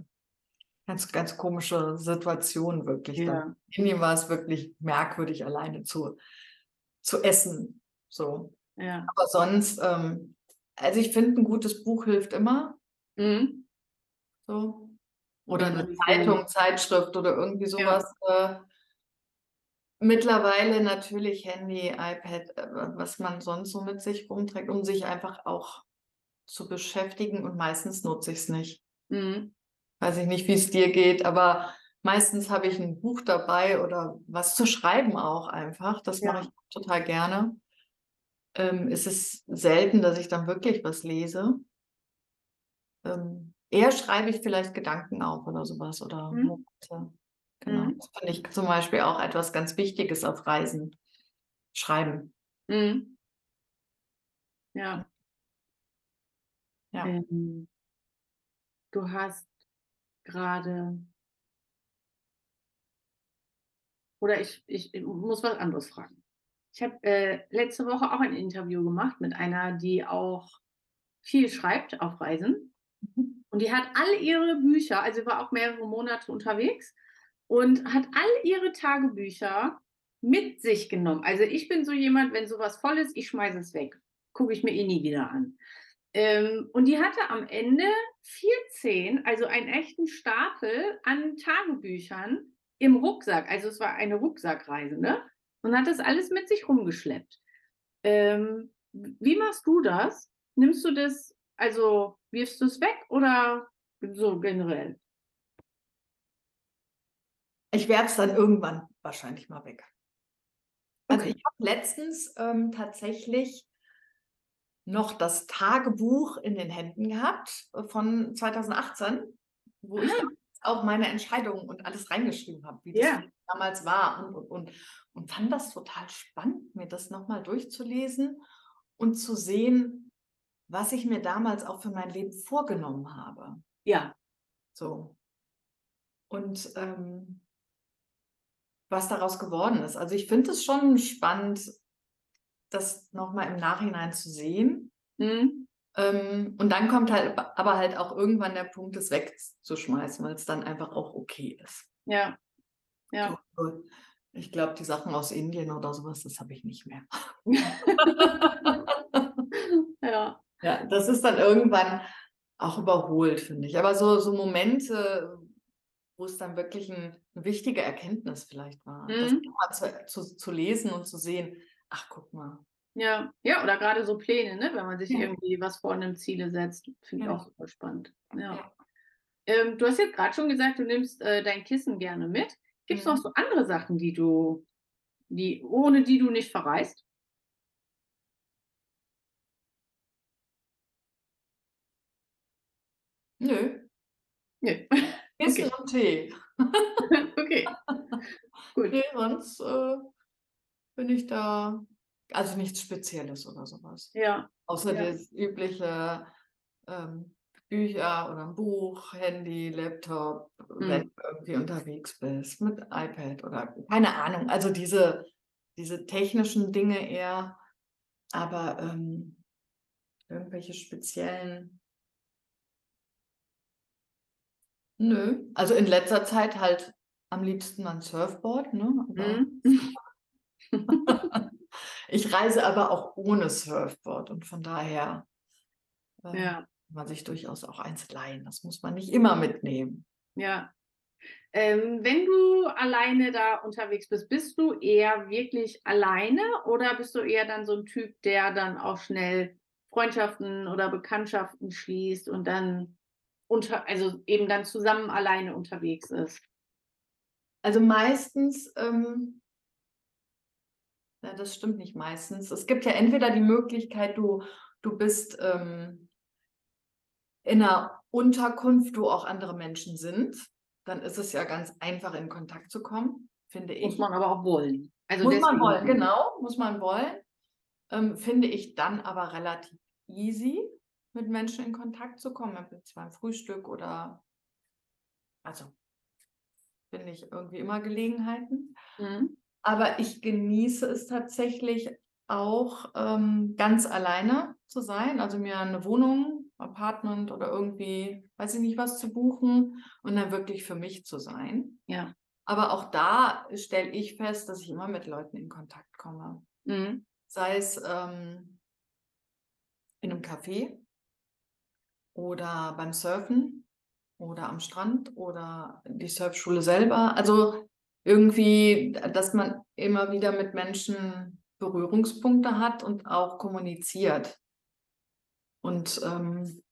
Ganz, ganz komische Situation wirklich. Ja. In ihm war es wirklich merkwürdig, alleine zu, zu essen. So. Ja. Aber sonst, ähm, also ich finde, ein gutes Buch hilft immer. Mhm. So. Oder eine Zeitung, Zeitschrift oder irgendwie sowas. Ja. Äh, mittlerweile natürlich Handy, iPad, äh, was man sonst so mit sich rumträgt, um sich einfach auch zu beschäftigen und meistens nutze ich es nicht. Mhm weiß ich nicht, wie es dir geht, aber meistens habe ich ein Buch dabei oder was zu schreiben auch einfach. Das ja. mache ich total gerne. Ähm, es ist selten, dass ich dann wirklich was lese. Ähm, eher schreibe ich vielleicht Gedanken auf oder sowas oder mhm. Genau. Mhm. Das finde ich zum Beispiel auch etwas ganz Wichtiges auf Reisen. Schreiben. Mhm. Ja. Ja. Ähm, du hast gerade oder ich, ich muss was anderes fragen. Ich habe äh, letzte Woche auch ein Interview gemacht mit einer, die auch viel schreibt auf Reisen. Mhm. Und die hat all ihre Bücher, also war auch mehrere Monate unterwegs und hat all ihre Tagebücher mit sich genommen. Also ich bin so jemand, wenn sowas voll ist, ich schmeiße es weg. Gucke ich mir eh nie wieder an. Ähm, und die hatte am Ende 14, also einen echten Stapel an Tagebüchern im Rucksack. Also es war eine Rucksackreise, ne? Und hat das alles mit sich rumgeschleppt. Ähm, wie machst du das? Nimmst du das, also wirfst du es weg oder so generell? Ich werde es dann irgendwann wahrscheinlich mal weg. Also ich habe letztens ähm, tatsächlich noch das Tagebuch in den Händen gehabt äh, von 2018, wo ich Ah. auch meine Entscheidungen und alles reingeschrieben habe, wie das damals war und, und, und, und fand das total spannend, mir das nochmal durchzulesen und zu sehen, was ich mir damals auch für mein Leben vorgenommen habe. Ja, So. Und ähm, was daraus geworden ist. Also ich finde es schon spannend, das nochmal im Nachhinein zu sehen. hm, Ähm, und dann kommt halt aber halt auch irgendwann der Punkt, es wegzuschmeißen, weil es dann einfach auch okay ist. ja, ja. Ich glaube, die Sachen aus Indien oder sowas, das habe ich nicht mehr. ja, Ja, das ist dann irgendwann auch überholt, finde ich. Aber so, so Momente, wo es dann wirklich ein, eine wichtige Erkenntnis vielleicht war, das Mhm. mal zu, zu, zu lesen und zu sehen, ach, guck mal. ja, ja, oder gerade so Pläne, ne? wenn man sich Ja. irgendwie was vornimmt, Ziele setzt, finde ich Genau. auch super spannend. Ja. Ja. Ähm, du hast jetzt gerade schon gesagt, du nimmst äh, dein Kissen gerne mit. Gibt es noch Mhm. so andere Sachen, die du, die, ohne die du nicht verreist? Nö, Nö. Kissen und Tee. okay. Gut. Nee, sonst äh, bin ich da, also nichts Spezielles oder sowas. Ja, Außer Ja. das übliche ähm, Bücher oder ein Buch, Handy, Laptop, wenn Mhm. du irgendwie unterwegs bist, mit iPad oder keine Ahnung. Also diese, diese technischen Dinge eher, aber ähm, irgendwelche speziellen. Nö. Also in letzter Zeit halt am liebsten ein Surfboard, ne? Mhm. ich reise aber auch ohne Surfboard und von daher ähm, ja, kann man sich durchaus auch eins leihen. Das muss man nicht immer mitnehmen. ja. Ähm, wenn du alleine da unterwegs bist, bist du eher wirklich alleine oder bist du eher dann so ein Typ, der dann auch schnell Freundschaften oder Bekanntschaften schließt und dann unter, also eben dann zusammen alleine unterwegs ist? Also meistens, ähm, ja, das stimmt nicht meistens. Es gibt ja entweder die Möglichkeit, du, du bist ähm, in einer Unterkunft, wo auch andere Menschen sind. Dann ist es ja ganz einfach, in Kontakt zu kommen, finde Muss ich. man aber auch wollen. Also Muss man wollen, genau, muss man wollen. Ähm, finde ich dann aber relativ easy, mit Menschen in Kontakt zu kommen, beim Frühstück oder, also finde ich irgendwie immer Gelegenheiten. Mhm. Aber ich genieße es tatsächlich auch ähm, ganz alleine zu sein, also mir eine Wohnung, Apartment oder irgendwie, weiß ich nicht, was zu buchen und dann wirklich für mich zu sein. Ja. Aber auch da stelle ich fest, dass ich immer mit Leuten in Kontakt komme. Mhm. Sei es ähm, in einem Café oder beim Surfen oder am Strand oder die Surfschule selber. Also irgendwie, dass man immer wieder mit Menschen Berührungspunkte hat und auch kommuniziert. Und ähm,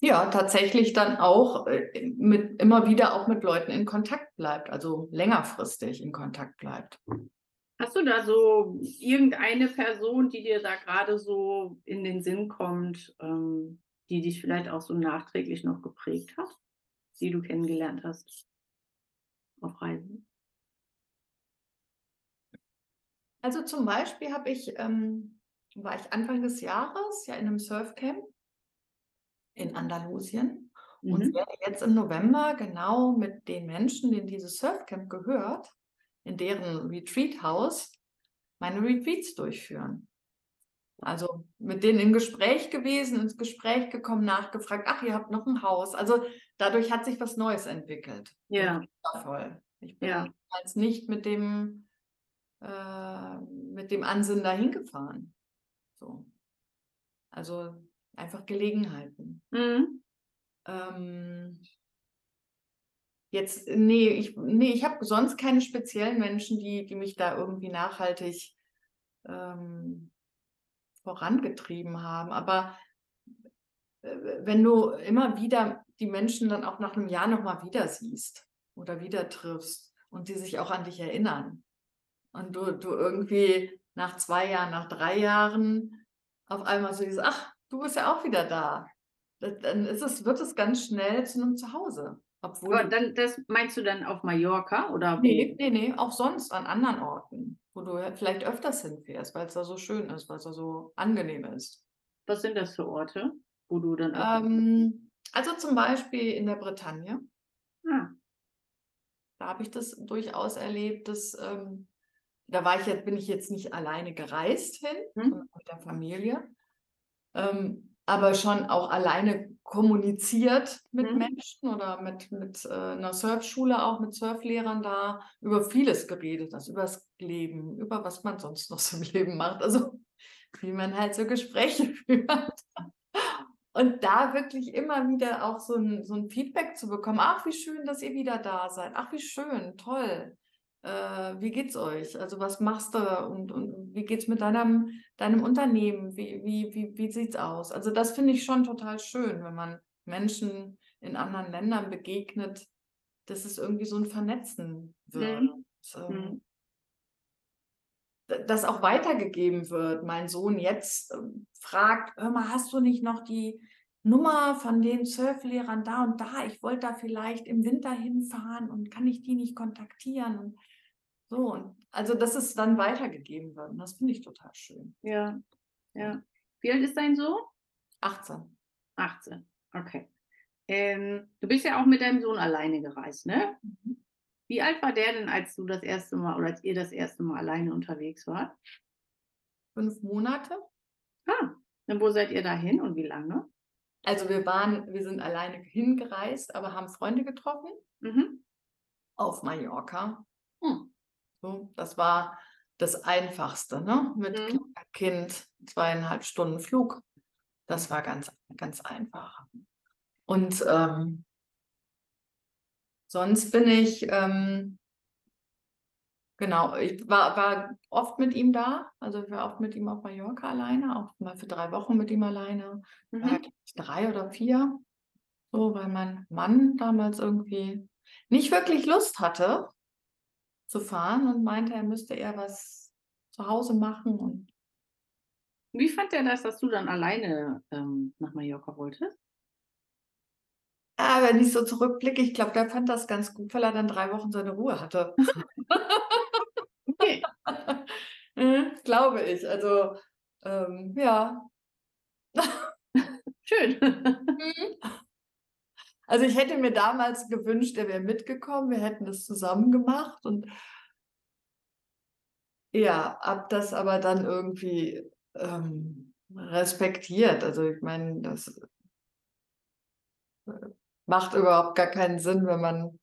ja, tatsächlich dann auch äh, mit, immer wieder auch mit Leuten in Kontakt bleibt, also längerfristig in Kontakt bleibt. Hast du da so irgendeine Person, die dir da gerade so in den Sinn kommt, ähm, die dich vielleicht auch so nachträglich noch geprägt hat, die du kennengelernt hast auf Reisen? Also zum Beispiel habe ich, ähm, war ich Anfang des Jahres ja in einem Surfcamp in Andalusien und Mhm. werde jetzt im November genau mit den Menschen, denen dieses Surfcamp gehört, in deren Retreat-Haus meine Retreats durchführen. Also mit denen im Gespräch gewesen, ins Gespräch gekommen, nachgefragt, ach, ihr habt noch ein Haus. Also dadurch hat sich was Neues entwickelt. Ja. Voll. Ich bin Ja. als nicht mit dem, äh, mit dem Ansinnen dahin gefahren. So. Also einfach Gelegenheiten. Mhm. Ähm, jetzt, nee, ich, nee, ich habe sonst keine speziellen Menschen, die, die mich da irgendwie nachhaltig ähm, vorangetrieben haben. Aber äh, wenn du immer wieder die Menschen dann auch nach einem Jahr nochmal wieder siehst oder wieder triffst und die sich auch an dich erinnern und du, du irgendwie nach zwei Jahren, nach drei Jahren auf einmal so dieses, ach, du bist ja auch wieder da. Dann ist es, wird es ganz schnell zu einem Zuhause. Obwohl Aber dann, das meinst du dann auf Mallorca oder? Nee, nee, nee, auch sonst an anderen Orten, wo du vielleicht öfters hinfährst, weil es da so schön ist, weil es da so angenehm ist. Was sind das für Orte, wo du dann Ähm, also zum Beispiel in der Bretagne, Ah, da habe ich das durchaus erlebt, dass ähm, da war ich jetzt, bin ich jetzt nicht alleine gereist hin, Mhm. sondern mit der Familie, ähm, aber schon auch alleine kommuniziert mit Mhm. Menschen oder mit, mit äh, einer Surfschule, auch mit Surflehrern da über vieles geredet, also über das Leben, über was man sonst noch so im Leben macht, also wie man halt so Gespräche führt. Und da wirklich immer wieder auch so ein, so ein Feedback zu bekommen. Ach, wie schön, dass ihr wieder da seid. Ach, wie schön, toll. Äh, wie geht's euch? Also was machst du und, und wie geht's mit deinem, deinem Unternehmen? Wie, wie, wie, wie sieht's aus? Also das finde ich schon total schön, wenn man Menschen in anderen Ländern begegnet, dass es irgendwie so ein Vernetzen wird. Mhm. Und, ähm, mhm. das auch weitergegeben wird. Mein Sohn jetzt ähm, fragt, hör mal, hast du nicht noch die Nummer von den Surflehrern da und da? Ich wollte da vielleicht im Winter hinfahren und kann ich die nicht kontaktieren? Und so, und also dass es dann weitergegeben wird. Und das finde ich total schön. ja, ja. Wie alt ist dein Sohn? 18. 18. Okay. Ähm, du bist ja auch mit deinem Sohn alleine gereist, ne? Mhm. Wie alt war der denn, als du das erste Mal oder als ihr das erste Mal alleine unterwegs wart? Fünf Monate. Ah, und wo seid ihr dahin und wie lange? Also wir waren, wir sind alleine hingereist, aber haben Freunde getroffen Mhm. auf Mallorca. Hm. So, das war das Einfachste, ne? Mit Mhm. Kind, zweieinhalb Stunden Flug. Das war ganz, ganz einfach. Und ähm, sonst bin ich, ähm, genau, ich war, war oft mit ihm da. Also ich war oft mit ihm auf Mallorca alleine, auch mal für drei Wochen mit ihm alleine. Mhm. ich, drei oder vier. So, weil mein Mann damals irgendwie nicht wirklich Lust hatte zu fahren und meinte, er müsste eher was zu Hause machen. Und Wie fand er das, dass du dann alleine ähm, nach Mallorca wolltest? ja, wenn ich so zurückblicke, ich glaube, der fand das ganz gut, weil er dann drei Wochen seine Ruhe hatte. Okay. Mhm, glaube ich. Also, ähm, ja. Schön. Also ich hätte mir damals gewünscht, er wäre mitgekommen, wir hätten das zusammen gemacht und ja, hab das aber dann irgendwie ähm, respektiert. Also ich meine, das äh, macht überhaupt gar keinen Sinn, wenn man,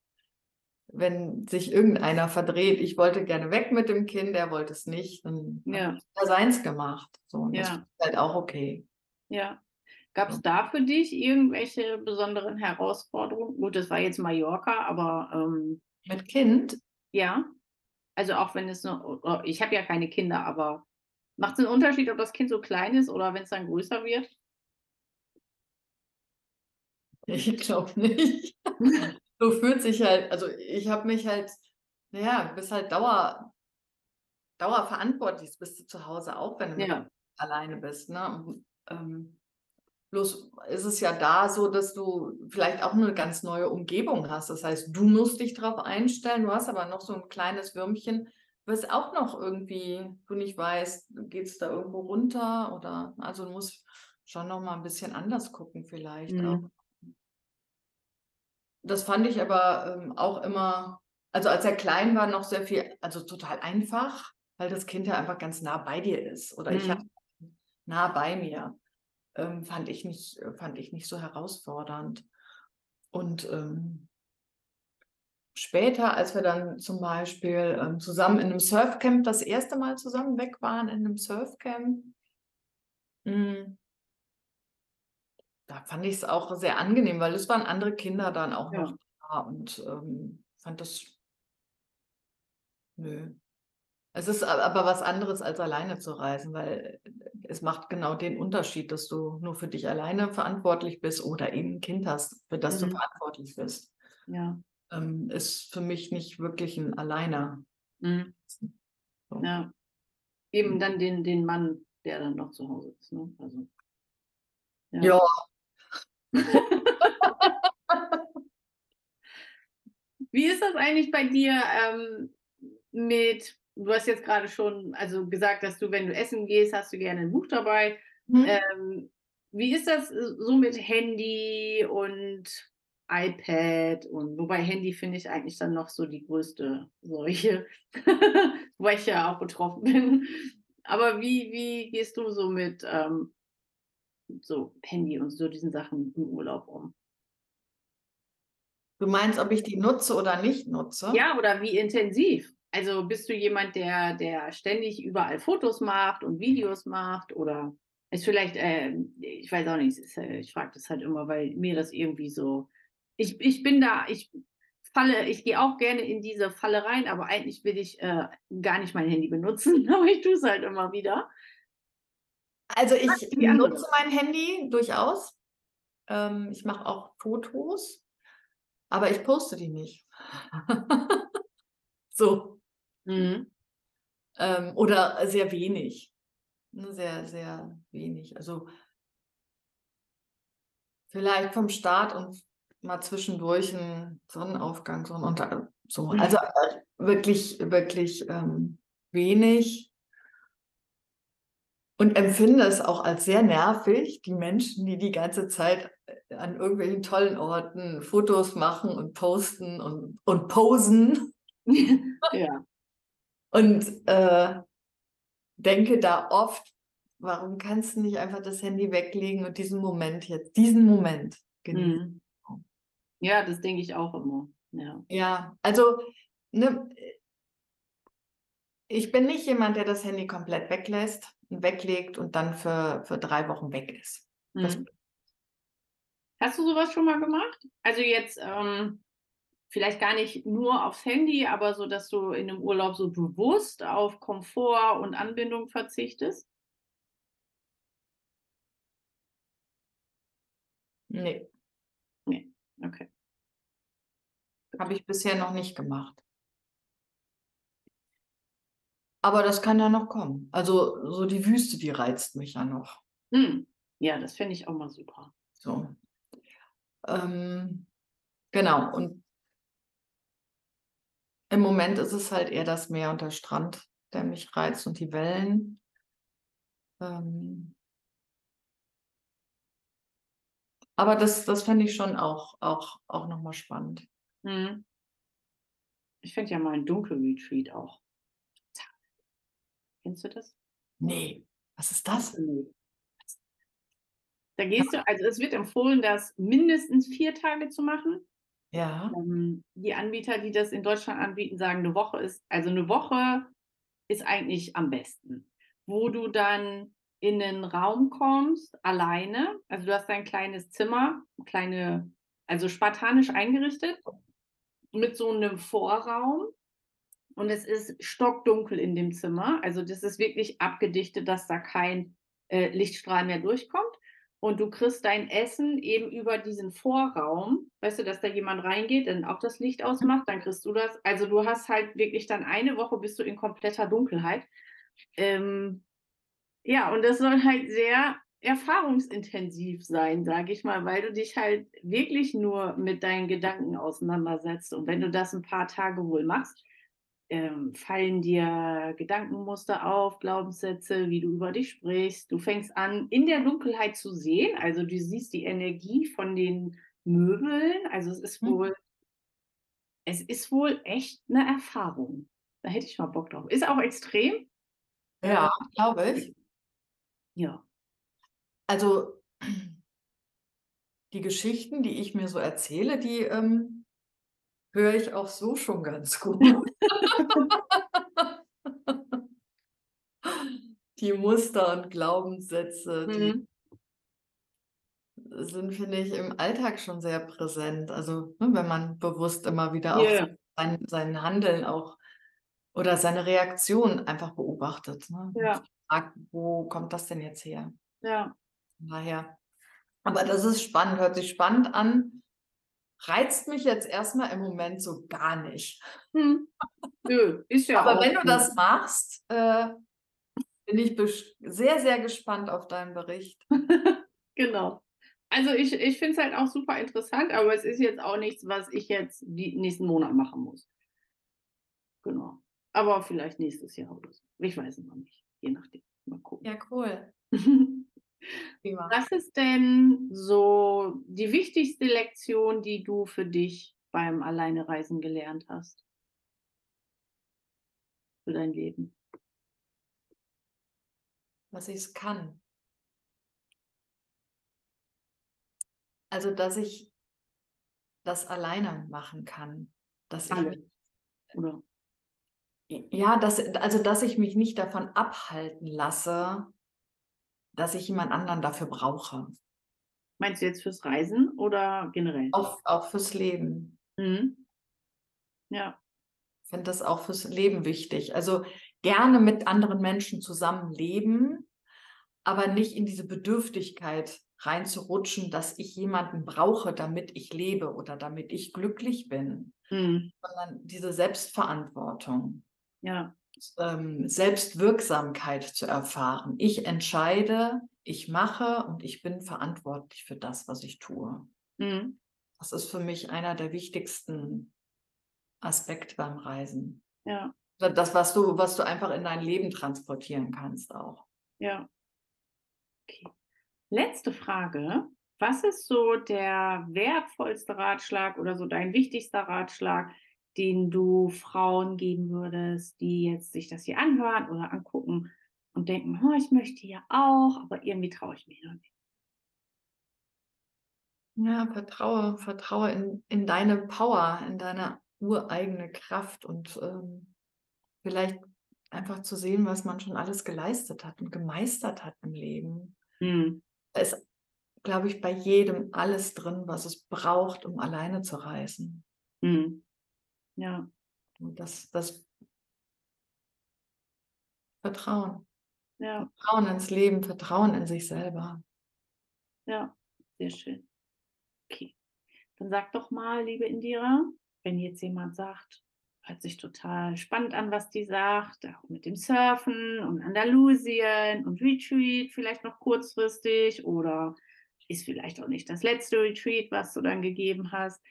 wenn sich irgendeiner verdreht. Ich wollte gerne weg mit dem Kind, er wollte es nicht. Dann Ja. hat er seins gemacht. So, und das Ja. ist halt auch okay. Ja. Gab es da für dich irgendwelche besonderen Herausforderungen? Gut, das war jetzt Mallorca, aber ähm, Mit Kind ja. Also auch wenn es nur, oh, ich habe ja keine Kinder, aber macht es einen Unterschied, ob das Kind so klein ist oder wenn es dann größer wird? Ich glaube nicht. So fühlt sich halt, also ich habe mich halt, naja, du bist halt Dauer, dauerverantwortlich, bist du zu Hause auch, wenn du Ja. alleine bist. Ne? Und, ähm, bloß ist es ja da so, dass du vielleicht auch eine ganz neue Umgebung hast. Das heißt, du musst dich darauf einstellen, du hast aber noch so ein kleines Würmchen, was auch noch irgendwie, du nicht weißt, geht es da irgendwo runter oder, also du musst schon noch mal ein bisschen anders gucken vielleicht Mhm. Das fand ich aber ähm, auch immer, also als er klein war, noch sehr viel, also total einfach, weil das Kind ja einfach ganz nah bei dir ist. Oder ich Mhm. hatte nah bei mir, ähm, fand ich nicht, fand ich nicht so herausfordernd. Und ähm, später, als wir dann zum Beispiel ähm, zusammen in einem Surfcamp das erste Mal zusammen weg waren, in einem Surfcamp, mh, hm, da fand ich es auch sehr angenehm, weil es waren andere Kinder dann auch Ja. noch da und ähm, fand das, nö. Es ist aber was anderes, als alleine zu reisen, weil es macht genau den Unterschied, dass du nur für dich alleine verantwortlich bist oder eben ein Kind hast, für das du Mhm. verantwortlich bist. Ja. Ähm, ist für mich nicht wirklich ein Alleiner. Mhm. So. Ja. Eben dann den, den Mann, der dann noch zu Hause ist. Ne? Also, ja. Ja, Wie ist das eigentlich bei dir ähm, mit, du hast jetzt gerade schon also gesagt, dass du, wenn du essen gehst, hast du gerne ein Buch dabei. hm, Ähm, wie ist das so mit Handy und iPad und wobei Handy finde ich eigentlich dann noch so die größte Seuche, wo ich ja auch betroffen bin. Aber wie, wie gehst du so mit ähm, so Handy und so diesen Sachen im Urlaub um? du meinst, ob ich die nutze oder nicht nutze? Ja, oder wie intensiv? Also bist du jemand, der, der ständig überall Fotos macht und Videos macht oder ist vielleicht, äh, ich weiß auch nicht, ist, äh, ich frage das halt immer, weil mir das irgendwie so, ich, ich bin da, ich falle, ich gehe auch gerne in diese Falle rein, aber eigentlich will ich äh, gar nicht mein Handy benutzen, aber ich tue es halt immer wieder. Also ich andere. nutze mein Handy durchaus. Ähm, ich mache auch Fotos, aber ich poste die nicht. so. Mhm. Ähm, oder sehr wenig. Ne, Sehr, sehr wenig. Also vielleicht vom Start und mal zwischendurch ein Sonnenaufgang, Sonnenuntergang. So. Mhm. Also äh, wirklich, wirklich ähm, wenig. Und empfinde es auch als sehr nervig, die Menschen, die die ganze Zeit äh, an irgendwelchen tollen Orten Fotos machen und posten und, und posen. ja. Und äh, denke da oft, warum kannst du nicht einfach das Handy weglegen und diesen Moment jetzt, diesen Moment genießen? Mhm. Ja, das denke ich auch immer. Ja. Ja, also ne, ich bin nicht jemand, der das Handy komplett weglässt, weglegt und dann für, für drei Wochen weg ist. Mhm. Hast du sowas schon mal gemacht? Also jetzt ähm, vielleicht gar nicht nur aufs Handy, aber so, dass du in einem Urlaub so bewusst auf Komfort und Anbindung verzichtest? Nee, Okay. habe ich bisher noch nicht gemacht. Aber das kann ja noch kommen. Also so die Wüste, die reizt mich ja noch. Hm. Ja, das finde ich auch mal super. So. Ähm, genau. Und im Moment ist es halt eher das Meer und der Strand, der mich reizt und die Wellen. Ähm, aber das, das fände ich schon auch, auch, auch nochmal spannend. Hm. Ich finde ja mal ein Dunkelretreat auch. Kennst du das? Nee, was ist das? Da gehst du, also es wird empfohlen, das mindestens vier Tage zu machen. Ja. Ähm, die Anbieter, die das in Deutschland anbieten, sagen, eine Woche ist, also eine Woche ist eigentlich am besten, wo du dann in einen Raum kommst, alleine. Also du hast dein kleines Zimmer, kleine, also spartanisch eingerichtet, mit so einem Vorraum. Und es ist stockdunkel in dem Zimmer. Also das ist wirklich abgedichtet, dass da kein äh, Lichtstrahl mehr durchkommt. Und du kriegst dein Essen eben über diesen Vorraum. Weißt du, dass da jemand reingeht, dann auch das Licht ausmacht, dann kriegst du das. Also du hast halt wirklich dann eine Woche bist du in kompletter Dunkelheit. Ähm, ja, und das soll halt sehr erfahrungsintensiv sein, sage ich mal, weil du dich halt wirklich nur mit deinen Gedanken auseinandersetzt. Und wenn du das ein paar Tage wohl machst, ähm, fallen dir Gedankenmuster auf, Glaubenssätze, wie du über dich sprichst. Du fängst an, in der Dunkelheit zu sehen. Also du siehst die Energie von den Möbeln. Also es ist Mhm. wohl, es ist wohl echt eine Erfahrung. Da hätte ich mal Bock drauf. Ist auch extrem. Ja, glaube ich. Ja. Also die Geschichten, die ich mir so erzähle, die ähm, höre ich auch so schon ganz gut. die Muster und Glaubenssätze, die Mhm. sind, finde ich, im Alltag schon sehr präsent. Also, ne, wenn man bewusst immer wieder auch Ja. sein, sein Handeln auch oder seine Reaktion einfach beobachtet. Ne? Ja. fragt, wo kommt das denn jetzt her? Ja. Von daher. Aber das ist spannend, hört sich spannend an. Reizt mich jetzt erstmal im Moment so gar nicht. Hm. Nö, ist ja Aber wenn du gut. das machst, äh, bin ich sehr, sehr gespannt auf deinen Bericht. Genau. Also ich, ich finde es halt auch super interessant, aber es ist jetzt auch nichts, was ich jetzt die nächsten Monat machen muss. Genau. Aber vielleicht nächstes Jahr oder so. Ich weiß es noch nicht. Je nachdem. Mal gucken. Ja, cool. Prima. Was ist denn so die wichtigste Lektion, die du für dich beim Alleinereisen gelernt hast? Für dein Leben? Was ich es kann. Also, dass ich das alleine machen kann. Dass ich Alle. mich, Oder? ja, dass, also dass ich mich nicht davon abhalten lasse, dass ich jemand anderen dafür brauche. Meinst du jetzt fürs Reisen oder generell? Auch, auch fürs Leben. Mhm. Ja. Ich finde das auch fürs Leben wichtig. Also gerne mit anderen Menschen zusammenleben, aber nicht in diese Bedürftigkeit reinzurutschen, dass ich jemanden brauche, damit ich lebe oder damit ich glücklich bin, Mhm. sondern diese Selbstverantwortung, Ja. Ähm, Selbstwirksamkeit zu erfahren. Ich entscheide, ich mache und ich bin verantwortlich für das, was ich tue. Mhm. Das ist für mich einer der wichtigsten Aspekte beim Reisen. Ja. Das, was du, was du einfach in dein Leben transportieren kannst auch. Ja. Okay. Letzte Frage. Was ist so der wertvollste Ratschlag oder so dein wichtigster Ratschlag, den du Frauen geben würdest, die jetzt sich das hier anhören oder angucken und denken, oh, ich möchte ja auch, aber irgendwie traue ich mich noch nicht. Ja, vertraue, vertraue in, in deine Power, in deine ureigene Kraft und ähm, vielleicht einfach zu sehen, was man schon alles geleistet hat und gemeistert hat im Leben. Hm. Da ist, glaube ich, bei jedem alles drin, was es braucht, um alleine zu reisen. Hm. Ja, Und das, das Vertrauen. ja, Vertrauen ins Leben, Vertrauen in sich selber. ja, sehr schön. Okay. Dann sag doch mal, liebe Indira, wenn jetzt jemand sagt, hört sich total spannend an, was die sagt, auch mit dem Surfen und Andalusien und Retreat vielleicht noch kurzfristig oder ist vielleicht auch nicht das letzte Retreat, was du dann gegeben hast.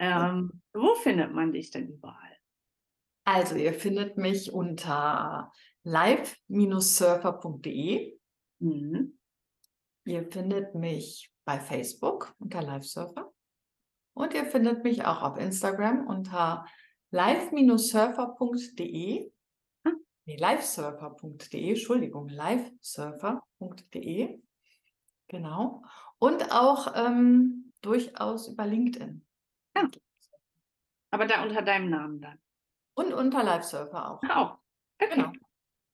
Ähm, wo findet man dich denn überall? Also, ihr findet mich unter live-surfer.de. Mhm. Ihr findet mich bei Facebook unter Livesurfer. Und ihr findet mich auch auf Instagram unter live-surfer.de. Ah. Nee, livesurfer.de, Entschuldigung, livesurfer.de. Genau. Und auch ähm, durchaus über LinkedIn. Aber da unter deinem Namen dann. Und unter Livesurfer auch. Auch. Okay. Genau.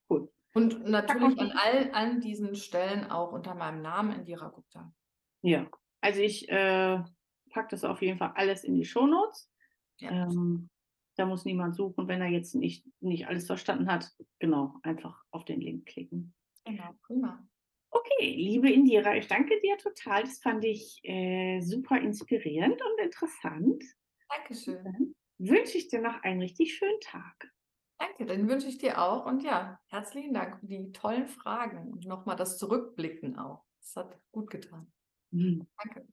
Gut. Und natürlich an all, an diesen Stellen auch unter meinem Namen Indira Gupta. Ja. Also ich äh, packe das auf jeden Fall alles in die Shownotes. Ja. Ähm, da muss niemand suchen, wenn er jetzt nicht, nicht alles verstanden hat. Genau, einfach auf den Link klicken. Genau, prima. Okay, liebe Indira, ich danke dir total. Das fand ich äh, super inspirierend und interessant. Dankeschön. Dann wünsche ich dir noch einen richtig schönen Tag. Danke, den wünsche ich dir auch. Und ja, herzlichen Dank für die tollen Fragen und nochmal das Zurückblicken auch. Das hat gut getan. Mhm. Danke.